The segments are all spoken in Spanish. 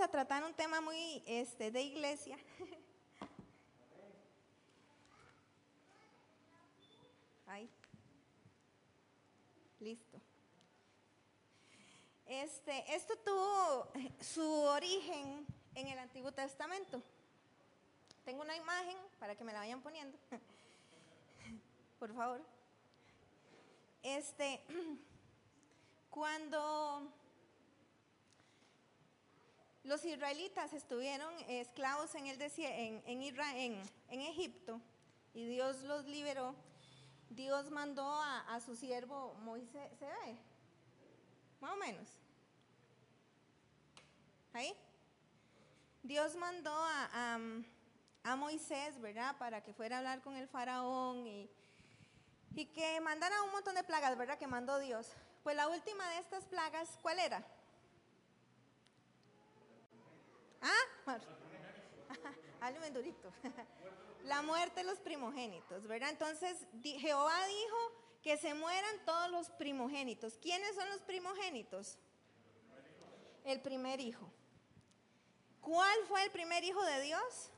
a tratar un tema muy este, de iglesia. Ahí. Listo. Este, esto tuvo su origen en el Antiguo Testamento. Tengo una imagen para que me la vayan poniendo. Por favor. Este, cuando los israelitas estuvieron esclavos en, Egipto y Dios los liberó. Dios mandó a, su siervo Moisés, ¿se ve? Más o menos. ¿Ahí? Dios mandó a, a, Moisés, ¿verdad? Para que fuera a hablar con el faraón y, y que mandara un montón de plagas, ¿verdad? Que mandó Dios. Pues la última de estas plagas, ¿cuál era? ¿Ah? Háblame durito. La muerte de los primogénitos, ¿verdad? Entonces Jehová dijo que se mueran todos los primogénitos. ¿Quiénes son los primogénitos? El primer hijo. ¿Cuál fue el primer hijo de Dios?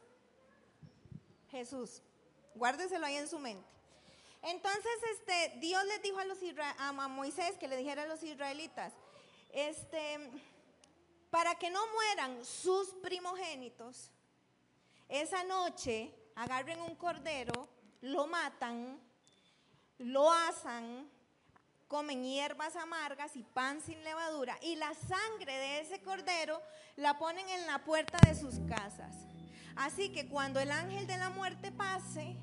Jesús. Guárdeselo ahí en su mente. Entonces, este, Dios les dijo a, los a Moisés que le dijera a los israelitas, este, para que no mueran sus primogénitos, esa noche agarren un cordero, lo matan, lo asan, comen hierbas amargas y pan sin levadura, y la sangre de ese cordero la ponen en la puerta de sus casas. Así que cuando el ángel de la muerte pase,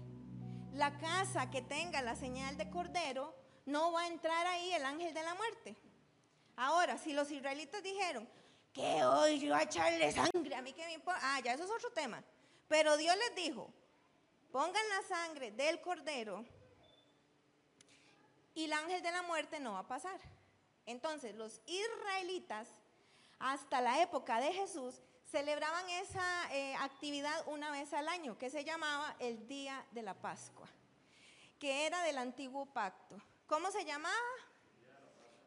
la casa que tenga la señal de cordero, no va a entrar ahí el ángel de la muerte. Ahora, si los israelitas dijeron, que yo a echarle sangre, a mí que me importa. Ah, ya eso es otro tema. Pero Dios les dijo, pongan la sangre del cordero y el ángel de la muerte no va a pasar. Entonces los israelitas, hasta la época de Jesús, celebraban esa eh, actividad una vez al año, que se llamaba el Día de la Pascua, que era del antiguo pacto. ¿Cómo se llamaba?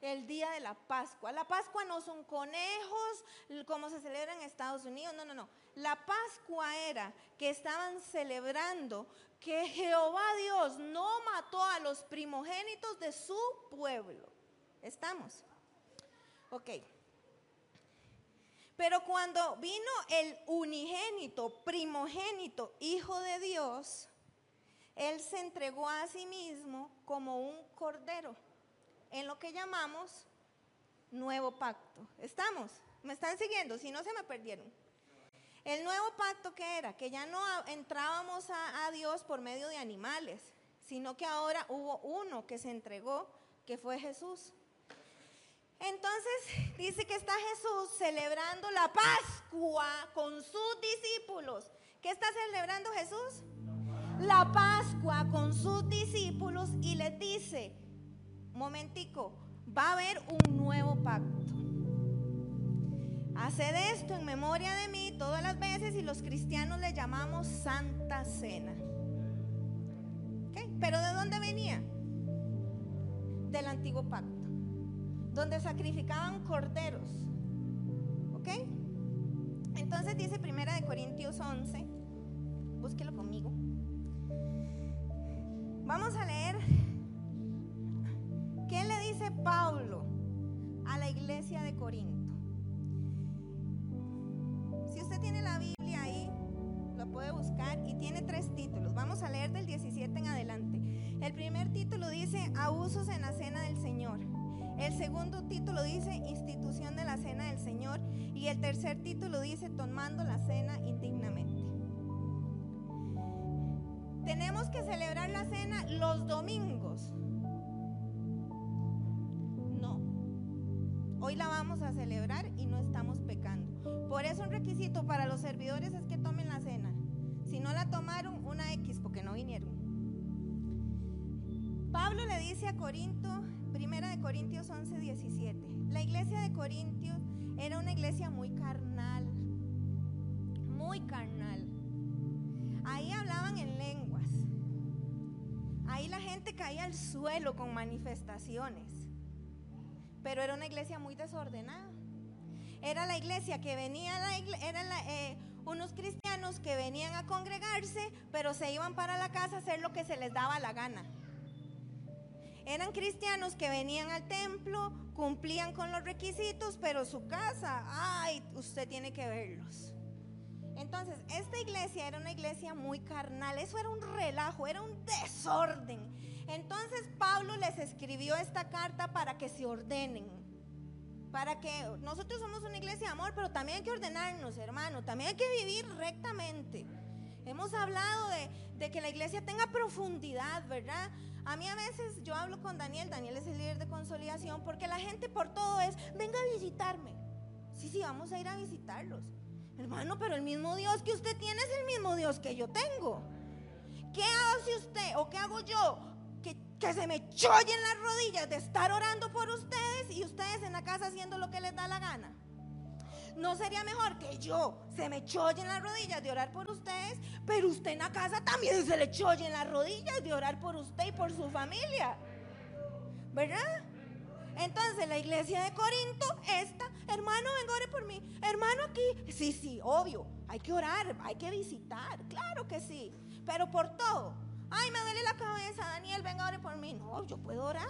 El día de la Pascua. La Pascua no son conejos como se celebra en Estados Unidos, no, no, no. La Pascua era que estaban celebrando que Jehová Dios no mató a los primogénitos de su pueblo. ¿Estamos? Ok. Pero cuando vino el unigénito, primogénito, hijo de Dios, Él se entregó a sí mismo como un cordero en lo que llamamos nuevo pacto. ¿Estamos? ¿Me están siguiendo? Si no, se me perdieron. El nuevo pacto que era, que ya no entrábamos a, Dios por medio de animales, sino que ahora hubo uno que se entregó, que fue Jesús. Entonces dice que está Jesús celebrando la Pascua con sus discípulos. ¿Qué está celebrando Jesús? La Pascua con sus discípulos y les dice, momentico, va a haber un nuevo pacto. Haced esto en memoria de mí todas las veces y los cristianos le llamamos Santa Cena. ¿Pero de dónde venía? Del antiguo pacto, donde sacrificaban corderos. ¿Ok? Entonces dice Primera de Corintios 11, búsquelo conmigo. Vamos a leer ¿Qué le dice Pablo a la iglesia de Corinto? Si usted tiene la Biblia ahí, lo puede buscar y tiene tres títulos. Vamos a leer del 17 en adelante. El primer título dice Abusos en la cena del Señor. El segundo título dice Institución de la cena del Señor. Y el tercer título dice Tomando la cena indignamente. Tenemos que celebrar la cena los domingos. Hoy la vamos a celebrar y no estamos pecando. Por eso un requisito para los servidores es que tomen la cena. Si no la tomaron, una X porque no vinieron. Pablo le dice a Corinto, primera de Corintios 11, 17. La iglesia de Corintios era una iglesia muy carnal, muy carnal. Ahí hablaban en lenguas. Ahí la gente caía al suelo con manifestaciones pero era una iglesia muy desordenada. era la iglesia que venía, la eran eh, unos cristianos que venían a congregarse, pero se iban para la casa a hacer lo que se les daba la gana. Eran cristianos que venían al templo, cumplían con los requisitos, pero su casa, ay, usted tiene que verlos. Entonces, esta iglesia era una iglesia muy carnal, eso era un relajo, era un desorden. Entonces Pablo les escribió esta carta para que se ordenen, para que nosotros somos una iglesia de amor, pero también hay que ordenarnos, hermano, también hay que vivir rectamente. Hemos hablado de, que la iglesia tenga profundidad, ¿verdad? A mí a veces yo hablo con Daniel, Daniel es el líder de consolidación, porque la gente por todo es, venga a visitarme. Sí, sí, vamos a ir a visitarlos. Hermano, pero el mismo Dios que usted tiene es el mismo Dios que yo tengo. ¿Qué hace usted o qué hago yo? Que, se me chollen las rodillas de estar orando por ustedes y ustedes en la casa haciendo lo que les da la gana. ¿No sería mejor que yo se me cholle en las rodillas de orar por ustedes, pero usted en la casa también se le cholle en las rodillas de orar por usted y por su familia? ¿Verdad? Entonces la iglesia de Corinto, esta, hermano, venga, ore por mí. Hermano aquí, sí, sí, obvio, hay que orar, hay que visitar, claro que sí, pero por todo. Ay, me duele la cabeza, Daniel, venga, ore por mí. No, yo puedo orar.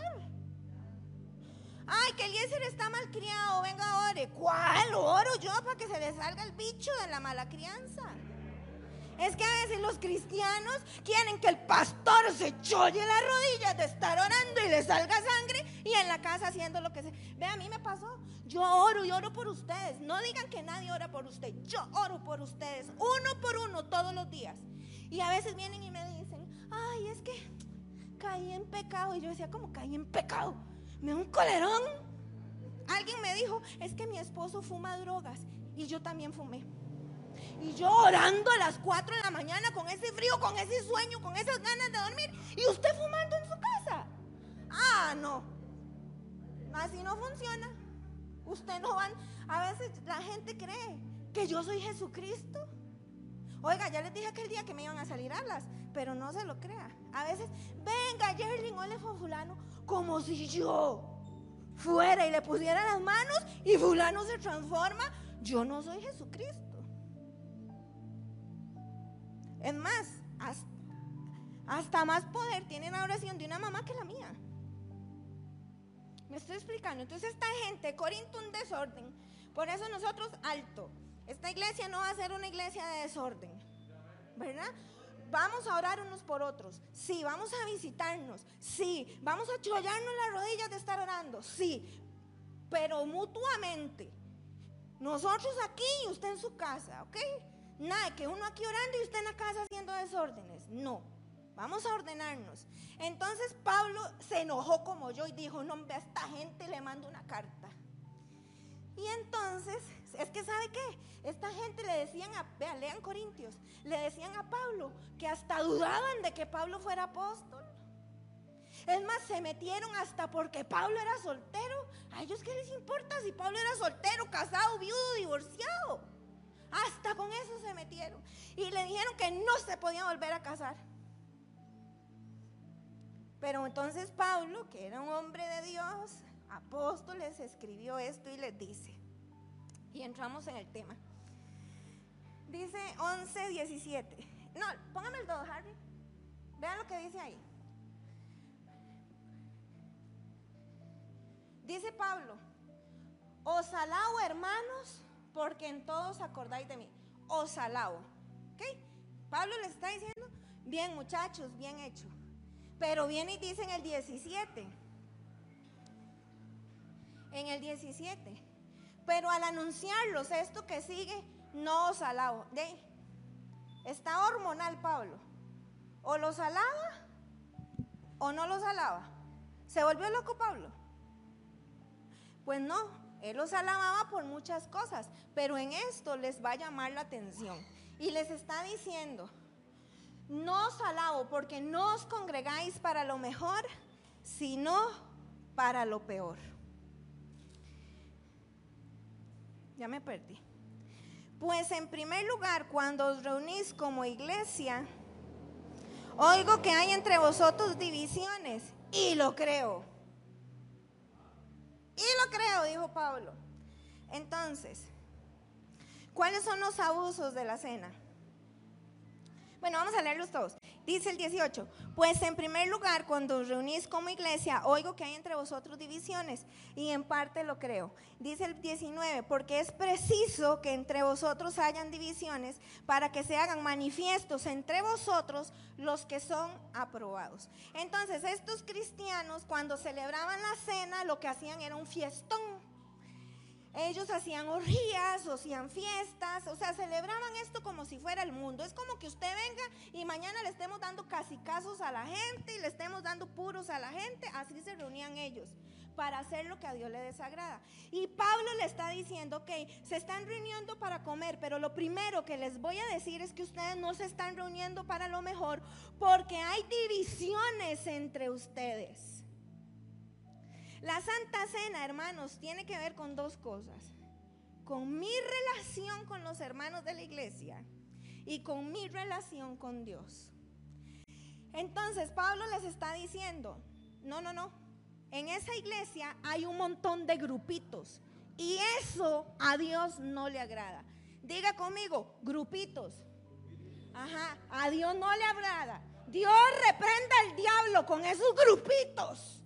Ay, que Eliezer está mal criado, venga, ore. ¿Cuál oro yo para que se le salga el bicho de la mala crianza? Es que a veces los cristianos quieren que el pastor se cholle las rodillas de estar orando y le salga sangre y en la casa haciendo lo que sea. Ve, a mí me pasó. Yo oro y oro por ustedes. No digan que nadie ora por usted. Yo oro por ustedes, uno por uno, todos los días. Y a veces vienen y me dicen, ay, es que caí en pecado. Y yo decía, ¿cómo caí en pecado? me da un colerón. Alguien me dijo, es que mi esposo fuma drogas y yo también fumé. Y yo orando a las 4 de la mañana con ese frío, con ese sueño, con esas ganas de dormir. Y usted fumando en su casa. Ah, no. Así no funciona. Usted no van. A veces la gente cree que yo soy Jesucristo. Oiga, ya les dije aquel día que me iban a salir alas, pero no se lo crea. A veces, venga, Jerling, ole fulano, como si yo fuera y le pusiera las manos y fulano se transforma. Yo no soy Jesucristo. Es más, hasta, más poder tiene la oración de una mamá que la mía. Me estoy explicando. Entonces esta gente, Corinto, un desorden. Por eso nosotros, alto. Esta iglesia no va a ser una iglesia de desorden. ¿Verdad? Vamos a orar unos por otros. Sí, vamos a visitarnos. Sí, vamos a chollarnos las rodillas de estar orando. Sí, pero mutuamente. Nosotros aquí y usted en su casa, ¿ok? Nada, que uno aquí orando y usted en la casa haciendo desórdenes. No, vamos a ordenarnos. Entonces Pablo se enojó como yo y dijo, no, a esta gente le mando una carta. Y entonces, es que ¿sabe qué? Esta gente le decían a, vean, lean Corintios, le decían a Pablo que hasta dudaban de que Pablo fuera apóstol. Es más, se metieron hasta porque Pablo era soltero. ¿A ellos qué les importa si Pablo era soltero, casado, viudo, divorciado? Hasta con eso se metieron. Y le dijeron que no se podía volver a casar. Pero entonces Pablo, que era un hombre de Dios, apóstoles, escribió esto y les dice. Y entramos en el tema. Dice 11, 17. No, póngame el 2, Harry. Vean lo que dice ahí. Dice Pablo, os alabo hermanos, porque en todos acordáis de mí. Os alabo. ¿Ok? Pablo les está diciendo, bien muchachos, bien hecho. Pero viene y dice en el 17 en el 17. Pero al anunciarlos esto que sigue, no os alabo. Está hormonal Pablo. O los alaba o no los alaba. ¿Se volvió loco Pablo? Pues no, él los alababa por muchas cosas, pero en esto les va a llamar la atención. Y les está diciendo, no os alabo porque no os congregáis para lo mejor, sino para lo peor. Ya me perdí. Pues en primer lugar, cuando os reunís como iglesia, oigo que hay entre vosotros divisiones y lo creo. Y lo creo, dijo Pablo. Entonces, ¿cuáles son los abusos de la cena? Bueno, vamos a leerlos todos. Dice el 18, pues en primer lugar, cuando os reunís como iglesia, oigo que hay entre vosotros divisiones y en parte lo creo. Dice el 19, porque es preciso que entre vosotros hayan divisiones para que se hagan manifiestos entre vosotros los que son aprobados. Entonces, estos cristianos cuando celebraban la cena, lo que hacían era un fiestón ellos hacían orgías, hacían fiestas, o sea, celebraban esto como si fuera el mundo. Es como que usted venga y mañana le estemos dando casi casos a la gente y le estemos dando puros a la gente. Así se reunían ellos para hacer lo que a Dios le desagrada. Y Pablo le está diciendo, ok, se están reuniendo para comer, pero lo primero que les voy a decir es que ustedes no se están reuniendo para lo mejor porque hay divisiones entre ustedes. La Santa Cena, hermanos, tiene que ver con dos cosas. Con mi relación con los hermanos de la iglesia y con mi relación con Dios. Entonces Pablo les está diciendo, no, no, no, en esa iglesia hay un montón de grupitos y eso a Dios no le agrada. Diga conmigo, grupitos. Ajá, a Dios no le agrada. Dios reprenda al diablo con esos grupitos.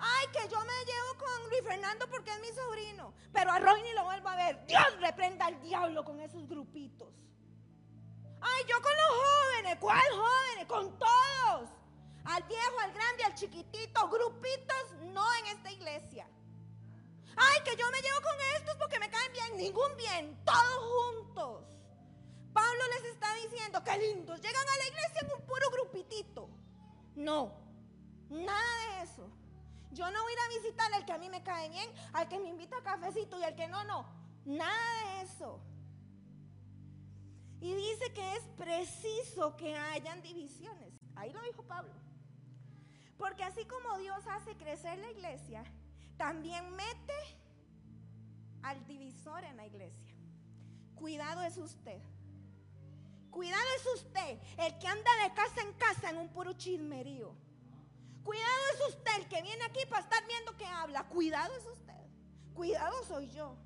Ay, que yo me llevo con Luis Fernando porque es mi sobrino. Pero a Roy ni lo vuelvo a ver. Dios reprenda al diablo con esos grupitos. Ay, yo con los jóvenes. ¿Cuál jóvenes? Con todos. Al viejo, al grande, al chiquitito. Grupitos no en esta iglesia. Ay, que yo me llevo con estos porque me caen bien. Ningún bien. Todos juntos. Pablo les está diciendo que lindos. Llegan a la iglesia en un puro grupitito. No. Nada de eso. Yo no voy a ir a visitar al que a mí me cae bien, al que me invita a cafecito y al que no, no. Nada de eso. Y dice que es preciso que hayan divisiones. Ahí lo dijo Pablo. Porque así como Dios hace crecer la iglesia, también mete al divisor en la iglesia. Cuidado es usted. Cuidado es usted, el que anda de casa en casa en un puro chismerío. Cuidado es usted el que viene aquí para estar viendo que habla. Cuidado es usted. Cuidado soy yo.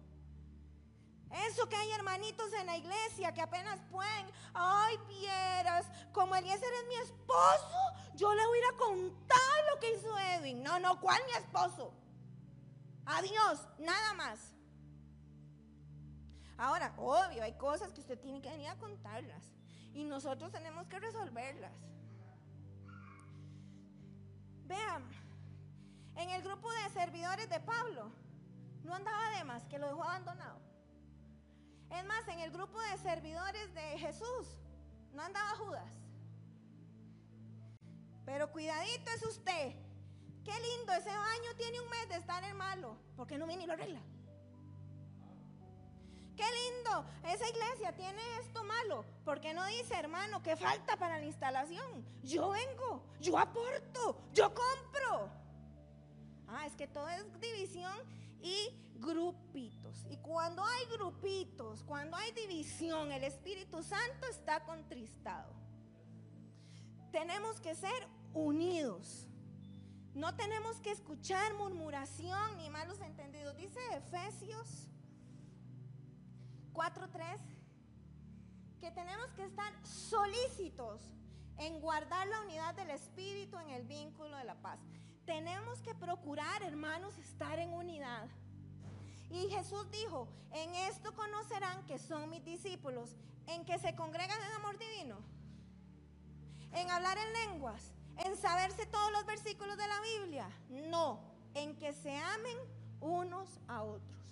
Eso que hay hermanitos en la iglesia que apenas pueden, ay, vieras, como Eliezer es mi esposo, yo le voy a contar lo que hizo Edwin. No, no, ¿cuál mi esposo? Adiós, nada más. Ahora, obvio, hay cosas que usted tiene que venir a contarlas y nosotros tenemos que resolverlas. Vean, en el grupo de servidores de Pablo no andaba de más, que lo dejó abandonado. Es más, en el grupo de servidores de Jesús no andaba Judas. Pero cuidadito es usted. Qué lindo, ese baño tiene un mes de estar en malo. porque no viene y lo arregla? Qué lindo, esa iglesia tiene esto malo. porque no dice, hermano, que falta para la instalación? Yo vengo, yo aporto, yo compro. Ah, es que todo es división y grupitos. Y cuando hay grupitos, cuando hay división, el Espíritu Santo está contristado. Tenemos que ser unidos. No tenemos que escuchar murmuración ni malos entendidos. Dice Efesios 4.3, que tenemos que estar solícitos en guardar la unidad del Espíritu en el vínculo de la paz. Tenemos que procurar, hermanos, estar en unidad. Y Jesús dijo, en esto conocerán que son mis discípulos, en que se congregan en amor divino, en hablar en lenguas, en saberse todos los versículos de la Biblia. No, en que se amen unos a otros.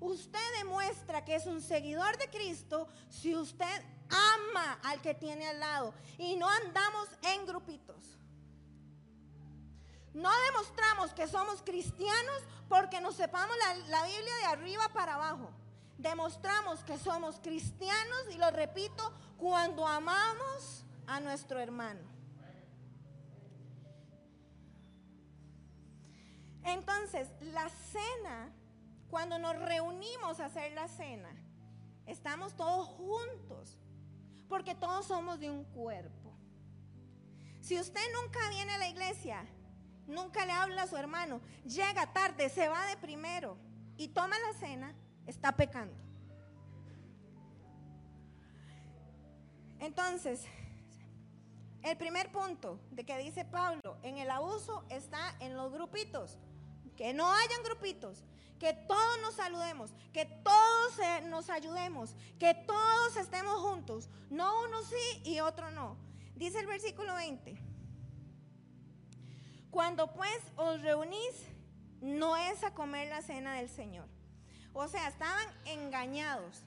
Usted demuestra que es un seguidor de Cristo si usted ama al que tiene al lado y no andamos en grupitos. No demostramos que somos cristianos porque nos sepamos la, la, Biblia de arriba para abajo. Demostramos que somos cristianos, y lo repito, cuando amamos a nuestro hermano. Entonces, la cena cuando nos reunimos a hacer la cena, estamos todos juntos, porque todos somos de un cuerpo. Si usted nunca viene a la iglesia, nunca le habla a su hermano, llega tarde, se va de primero, y toma la cena, está pecando. Entonces, el primer punto de que dice Pablo, en el abuso está en los grupitos. Que no hayan grupitos, que todos nos saludemos, que todos nos ayudemos, que todos estemos juntos. No uno sí y otro no. Dice el versículo 20. Cuando pues os reunís, no es a comer la cena del Señor. O sea, estaban engañados.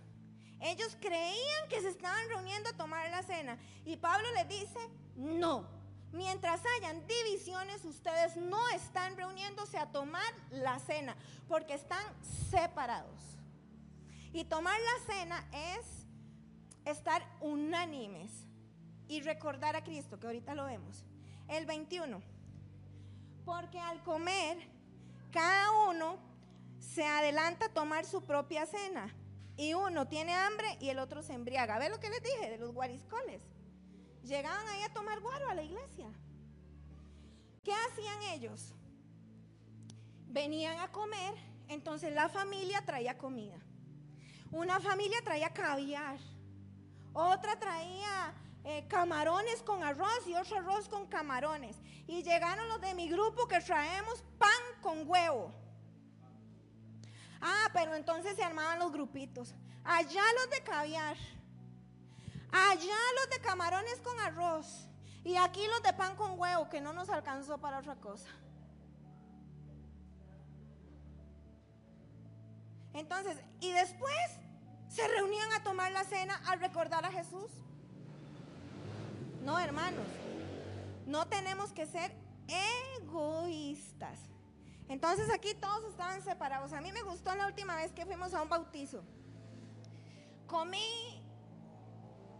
Ellos creían que se estaban reuniendo a tomar la cena. Y Pablo les dice, no. Mientras hayan divisiones, ustedes no están reuniéndose a tomar la cena, porque están separados. Y tomar la cena es estar unánimes y recordar a Cristo, que ahorita lo vemos. El 21. Porque al comer, cada uno se adelanta a tomar su propia cena. Y uno tiene hambre y el otro se embriaga. ¿Ve lo que les dije de los guariscoles? Llegaban ahí a tomar guaro a la iglesia. ¿Qué hacían ellos? Venían a comer, entonces la familia traía comida. Una familia traía caviar, otra traía eh, camarones con arroz y otro arroz con camarones. Y llegaron los de mi grupo que traemos pan con huevo. Ah, pero entonces se armaban los grupitos. Allá los de caviar. Allá los de camarones con arroz. Y aquí los de pan con huevo, que no nos alcanzó para otra cosa. Entonces, y después se reunían a tomar la cena al recordar a Jesús. No, hermanos, no tenemos que ser egoístas. Entonces aquí todos estaban separados. A mí me gustó la última vez que fuimos a un bautizo. Comí,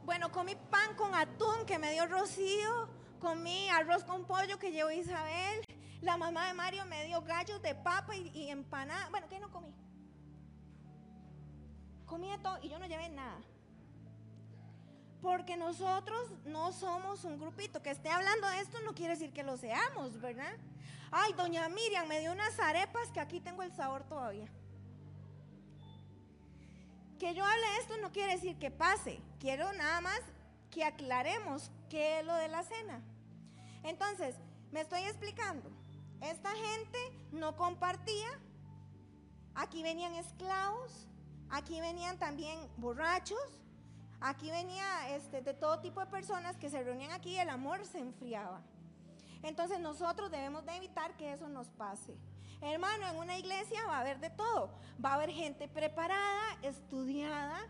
bueno, comí pan con atún que me dio Rocío, comí arroz con pollo que llevó Isabel, la mamá de Mario me dio gallos de papa y, empanada. Bueno, ¿qué no comí? Comí todo y yo no llevé nada. Porque nosotros no somos un grupito. Que esté hablando de esto no quiere decir que lo seamos, ¿verdad? Ay, doña Miriam me dio unas arepas que aquí tengo el sabor todavía. Que yo hable esto no quiere decir que pase. Quiero nada más que aclaremos qué es lo de la cena. Entonces, me estoy explicando. Esta gente no compartía. Aquí venían esclavos. Aquí venían también borrachos. Aquí venía este, de todo tipo de personas que se reunían aquí y el amor se enfriaba. Entonces nosotros debemos de evitar que eso nos pase. Hermano, en una iglesia va a haber de todo. Va a haber gente preparada, estudiada.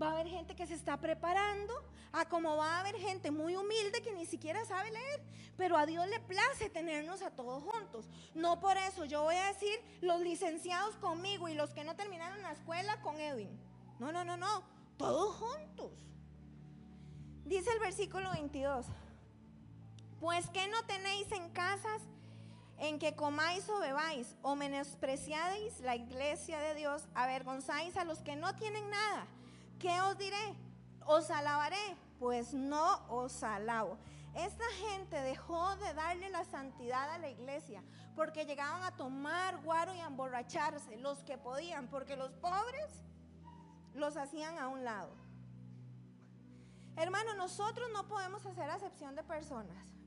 Va a haber gente que se está preparando. A como va a haber gente muy humilde que ni siquiera sabe leer. Pero a Dios le place tenernos a todos juntos. No por eso yo voy a decir los licenciados conmigo y los que no terminaron la escuela con Edwin. No, no, no, no. Todos juntos. Dice el versículo 22. Pues que no tenéis en casas en que comáis o bebáis, o menospreciáis la iglesia de Dios, avergonzáis a los que no tienen nada. ¿Qué os diré? ¿Os alabaré? Pues no os alabo. Esta gente dejó de darle la santidad a la iglesia porque llegaban a tomar guaro y a emborracharse, los que podían, porque los pobres los hacían a un lado. Hermano, nosotros no podemos hacer acepción de personas.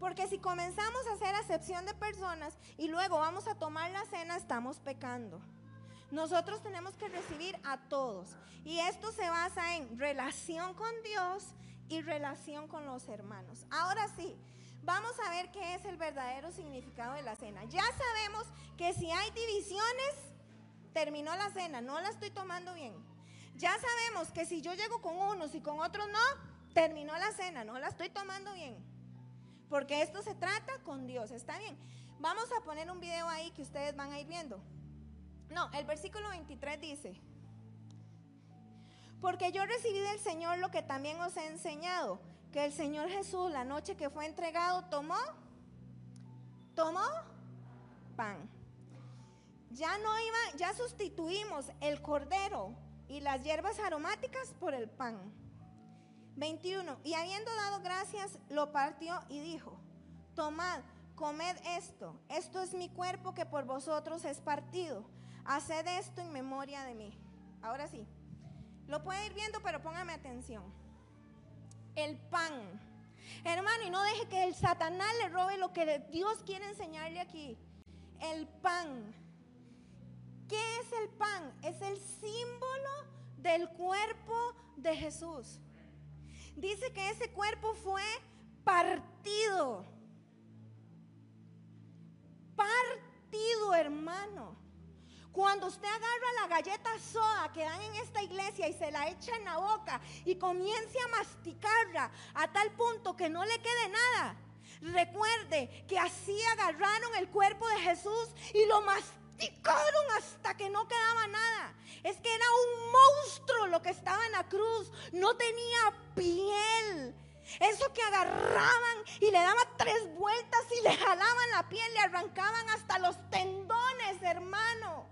Porque si comenzamos a hacer acepción de personas y luego vamos a tomar la cena, estamos pecando. Nosotros tenemos que recibir a todos. Y esto se basa en relación con Dios y relación con los hermanos. Ahora sí, vamos a ver qué es el verdadero significado de la cena. Ya sabemos que si hay divisiones, terminó la cena, no la estoy tomando bien. Ya sabemos que si yo llego con unos y con otros no, terminó la cena, no la estoy tomando bien. Porque esto se trata con Dios, ¿está bien? Vamos a poner un video ahí que ustedes van a ir viendo. No, el versículo 23 dice, porque yo recibí del Señor lo que también os he enseñado, que el Señor Jesús la noche que fue entregado tomó, tomó pan. Ya no iba, ya sustituimos el cordero y las hierbas aromáticas por el pan. 21. Y habiendo dado gracias, lo partió y dijo, tomad, comed esto, esto es mi cuerpo que por vosotros es partido. haced esto en memoria de mí. Ahora sí, lo puede ir viendo, pero póngame atención. El pan. Hermano, y no deje que el Satanás le robe lo que Dios quiere enseñarle aquí. El pan. ¿Qué es el pan? Es el símbolo del cuerpo de Jesús. Dice que ese cuerpo fue partido. Partido, hermano. Cuando usted agarra la galleta soda que dan en esta iglesia y se la echa en la boca y comience a masticarla a tal punto que no le quede nada, recuerde que así agarraron el cuerpo de Jesús y lo masticaron hasta que no quedaba nada. Es que era un monstruo lo que estaba en la cruz, no tenía piel. Eso que agarraban y le daban tres vueltas y le jalaban la piel, le arrancaban hasta los tendones, hermano.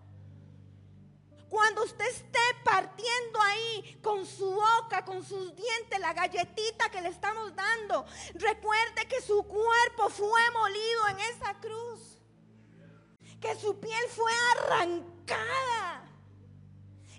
Cuando usted esté partiendo ahí con su boca, con sus dientes, la galletita que le estamos dando, recuerde que su cuerpo fue molido en esa cruz. Que su piel fue arrancada.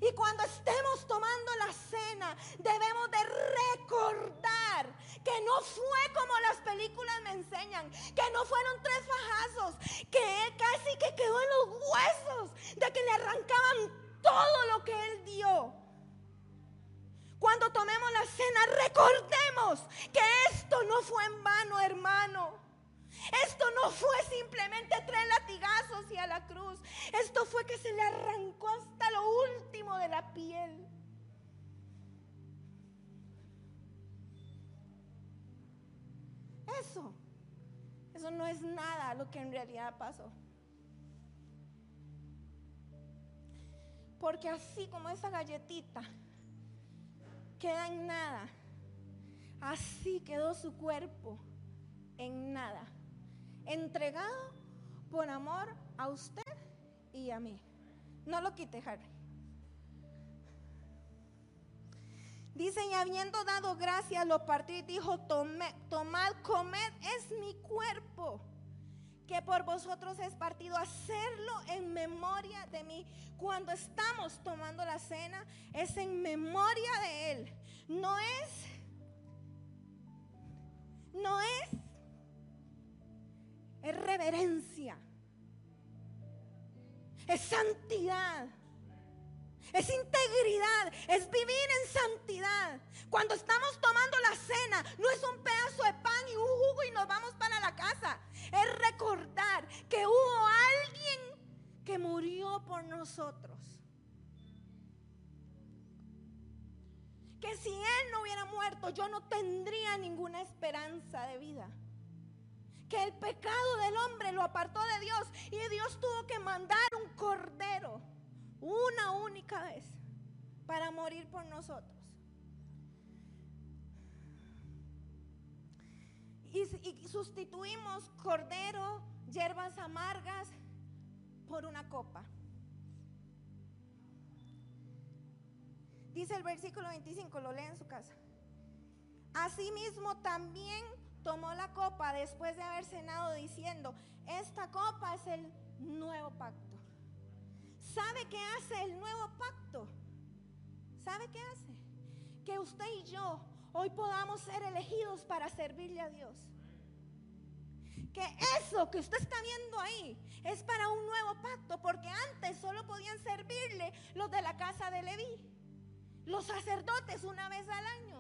Y cuando estemos tomando la cena, debemos de recordar que no fue como las películas me enseñan, que no fueron tres fajazos, que él casi que quedó en los huesos, de que le arrancaban todo lo que Él dio. Cuando tomemos la cena, recordemos que esto no fue en vano, hermano. Esto no fue simplemente tres latigazos y a la cruz. Esto fue que se le arrancó hasta lo último de la piel. Eso, eso no es nada lo que en realidad pasó. Porque así como esa galletita queda en nada, así quedó su cuerpo en nada, entregado por amor a usted y a mí. No lo quite, Harry. Dice, y habiendo dado gracias, lo partió y dijo, tomad, comed, es mi cuerpo que por vosotros es partido, hacerlo en memoria de mí. Cuando estamos tomando la cena, es en memoria de Él. No es, no es, es reverencia, es santidad. Es integridad, es vivir en santidad. Cuando estamos tomando la cena, no es un pedazo de pan y un jugo y nos vamos para la casa. Es recordar que hubo alguien que murió por nosotros. Que si Él no hubiera muerto, yo no tendría ninguna esperanza de vida. Que el pecado del hombre lo apartó de Dios y Dios tuvo que mandar un cordero una única vez para morir por nosotros. Y, sustituimos cordero, hierbas amargas por una copa. Dice el versículo 25, lo lee en su casa. Asimismo también tomó la copa después de haber cenado diciendo, esta copa es el nuevo pacto ¿Sabe qué hace el nuevo pacto? ¿Sabe qué hace? Que usted y yo hoy podamos ser elegidos para servirle a Dios. Que eso que usted está viendo ahí es para un nuevo pacto, porque antes solo podían servirle los de la casa de Leví, los sacerdotes una vez al año.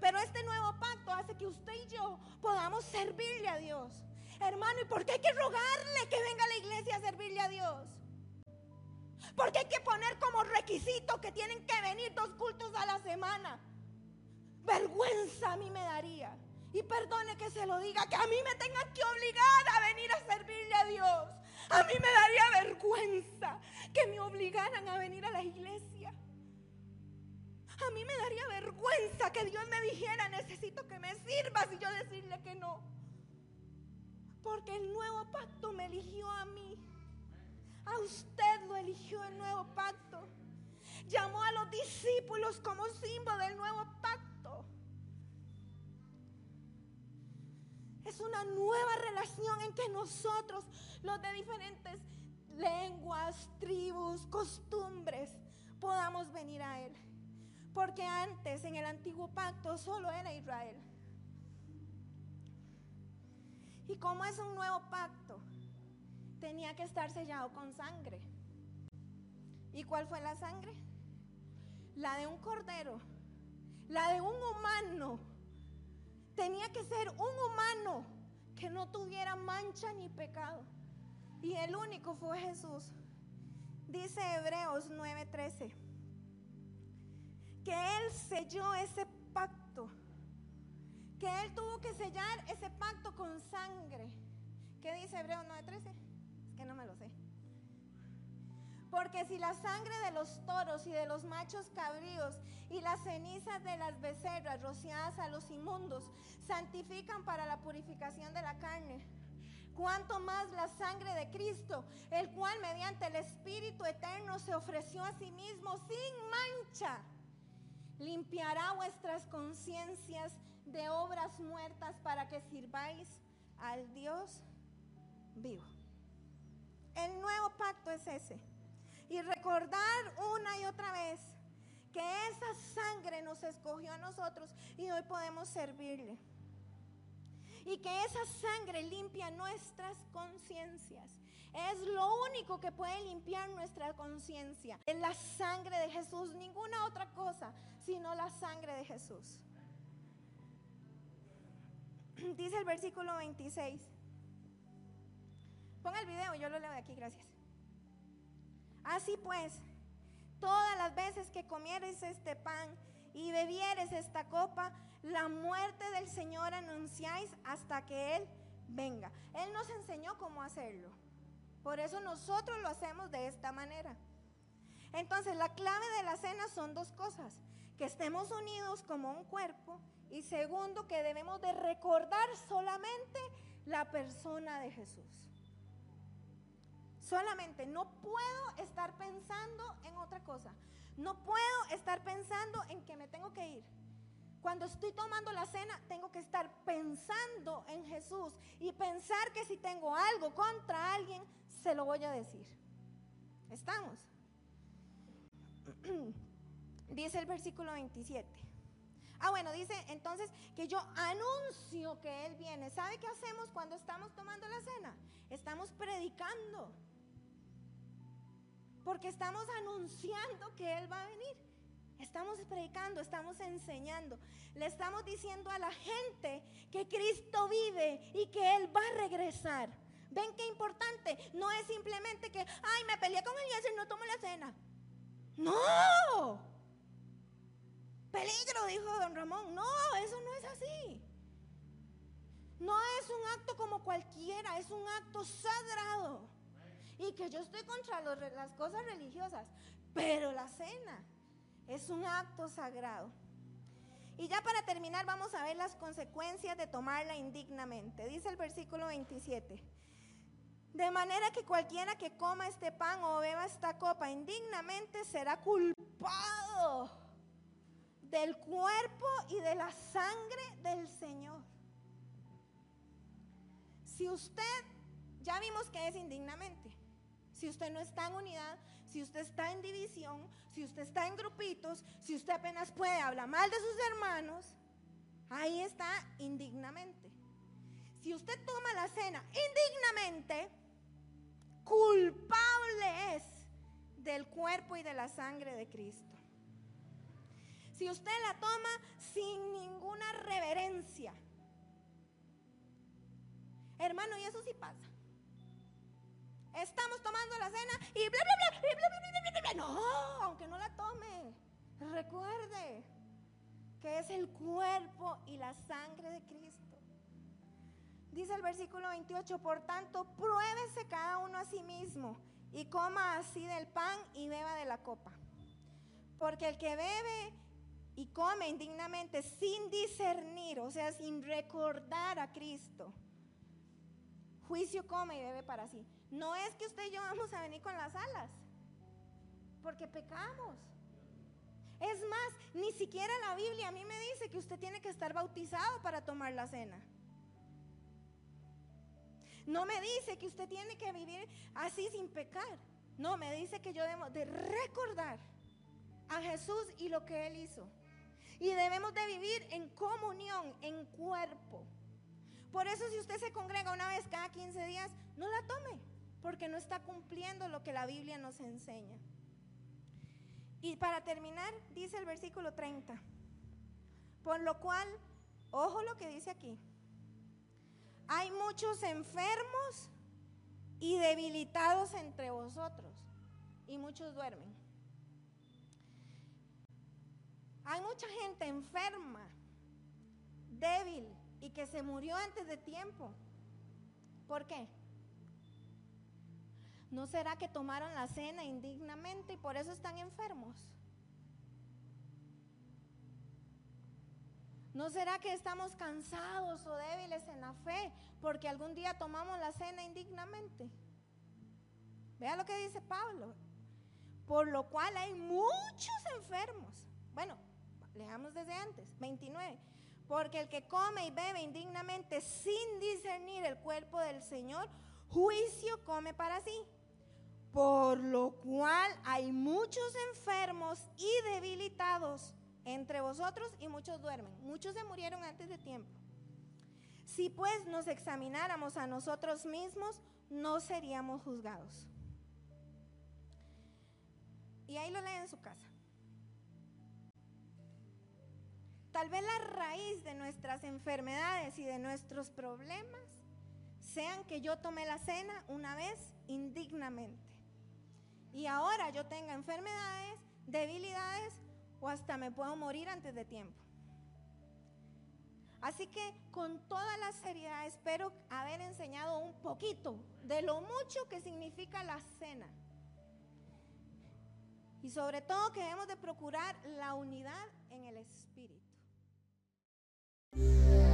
Pero este nuevo pacto hace que usted y yo podamos servirle a Dios. Hermano, ¿y por qué hay que rogarle que venga a la iglesia a servirle a Dios? Porque hay que poner como requisito que tienen que venir dos cultos a la semana. Vergüenza a mí me daría. Y perdone que se lo diga, que a mí me tengan que obligar a venir a servirle a Dios. A mí me daría vergüenza que me obligaran a venir a la iglesia. A mí me daría vergüenza que Dios me dijera, necesito que me sirvas y yo decirle que no. Porque el nuevo pacto me eligió a mí. A usted lo eligió el nuevo pacto. Llamó a los discípulos como símbolo del nuevo pacto. Es una nueva relación en que nosotros, los de diferentes lenguas, tribus, venir a Él. Porque antes, en el antiguo pacto, solo era Israel. Y como es un nuevo pacto, tenía que estar sellado con sangre. ¿Y cuál fue la sangre? La de un cordero, la de un humano. Tenía que ser un humano que no tuviera mancha ni pecado. Y el único fue Jesús. Dice Hebreos 9:13 que Él selló ese pacto, que Él tuvo que sellar ese pacto con sangre. ¿Qué dice Hebreos 9:13? Es que no me lo sé. Porque si la sangre de los toros y de los machos cabríos y las cenizas de las becerras rociadas a los inmundos santifican para la purificación de la carne, cuanto más la sangre de Cristo, el cual mediante el Espíritu Eterno se ofreció a sí mismo sin mancha, limpiará vuestras conciencias de obras muertas para que sirváis al Dios vivo. El nuevo pacto es ese. Y recordar una y otra vez que esa sangre nos escogió a nosotros y hoy podemos servirle y que esa sangre limpia nuestras conciencias. Es lo único que puede limpiar nuestra conciencia. Es la sangre de Jesús, ninguna otra cosa, sino la sangre de Jesús. Dice el versículo 26. Pon el video, yo lo leo de aquí, gracias. Así pues, todas las veces que comieres este pan y bebieres esta copa, la muerte del Señor anunciáis hasta que Él venga. Él nos enseñó cómo hacerlo. Por eso nosotros lo hacemos de esta manera. Entonces, la clave de la cena son dos cosas. Que estemos unidos como un cuerpo y segundo, que debemos de recordar solamente la persona de Jesús. Solamente, no puedo estar pensando en otra cosa. No puedo estar pensando en que me tengo que ir. Cuando estoy tomando la cena, tengo que estar pensando en Jesús y pensar que si tengo algo contra alguien, se lo voy a decir. ¿Estamos? dice el versículo 27. Ah, bueno, dice entonces que yo anuncio que Él viene. ¿Sabe qué hacemos cuando estamos tomando la cena? Estamos predicando. Porque estamos anunciando que Él va a venir. Estamos predicando, estamos enseñando. Le estamos diciendo a la gente que Cristo vive y que Él va a regresar. ¿Ven qué importante? No es simplemente que, ay, me peleé con el y no tomo la cena. No. Peligro, dijo don Ramón. No, eso no es así. No es un acto como cualquiera, es un acto sagrado. Y que yo estoy contra las cosas religiosas, pero la cena es un acto sagrado. Y ya para terminar vamos a ver las consecuencias de tomarla indignamente. Dice el versículo 27. De manera que cualquiera que coma este pan o beba esta copa indignamente será culpado del cuerpo y de la sangre del Señor. Si usted, ya vimos que es indignamente, si usted no está en unidad, si usted está en división, si usted está en grupitos, si usted apenas puede hablar mal de sus hermanos, ahí está indignamente. Si usted toma la cena indignamente, culpable es del cuerpo y de la sangre de Cristo. Si usted la toma sin ninguna reverencia, hermano, y eso sí pasa. Estamos tomando la cena y bla, bla, bla, bla, bla, bla, bla, No, aunque no la tome, recuerde que es el cuerpo y la sangre de Cristo. Dice el versículo 28, por tanto, pruébese cada uno a sí mismo y coma así del pan y beba de la copa. Porque el que bebe y come indignamente sin discernir, o sea, sin recordar a Cristo, juicio come y bebe para sí. No es que usted y yo vamos a venir con las alas, porque pecamos. Es más, ni siquiera la Biblia a mí me dice que usted tiene que estar bautizado para tomar la cena. No me dice que usted tiene que vivir así sin pecar. No, me dice que yo debo de recordar a Jesús y lo que Él hizo. Y debemos de vivir en comunión, en cuerpo. Por eso si usted se congrega una vez cada 15 días, no la tome, porque no está cumpliendo lo que la Biblia nos enseña. Y para terminar, dice el versículo 30, por lo cual, ojo lo que dice aquí, hay muchos enfermos y debilitados entre vosotros, y muchos duermen. Hay mucha gente enferma, débil y que se murió antes de tiempo. ¿Por qué? ¿No será que tomaron la cena indignamente y por eso están enfermos? ¿No será que estamos cansados o débiles en la fe porque algún día tomamos la cena indignamente? Vea lo que dice Pablo. Por lo cual hay muchos enfermos. Bueno, leamos desde antes, 29. Porque el que come y bebe indignamente sin discernir el cuerpo del Señor, juicio come para sí. Por lo cual hay muchos enfermos y debilitados entre vosotros y muchos duermen. Muchos se murieron antes de tiempo. Si pues nos examináramos a nosotros mismos, no seríamos juzgados. Y ahí lo lee en su casa. Tal vez la raíz de nuestras enfermedades y de nuestros problemas sean que yo tomé la cena una vez indignamente. Y ahora yo tenga enfermedades, debilidades o hasta me puedo morir antes de tiempo. Así que con toda la seriedad espero haber enseñado un poquito de lo mucho que significa la cena. Y sobre todo que debemos de procurar la unidad en el Espíritu. Música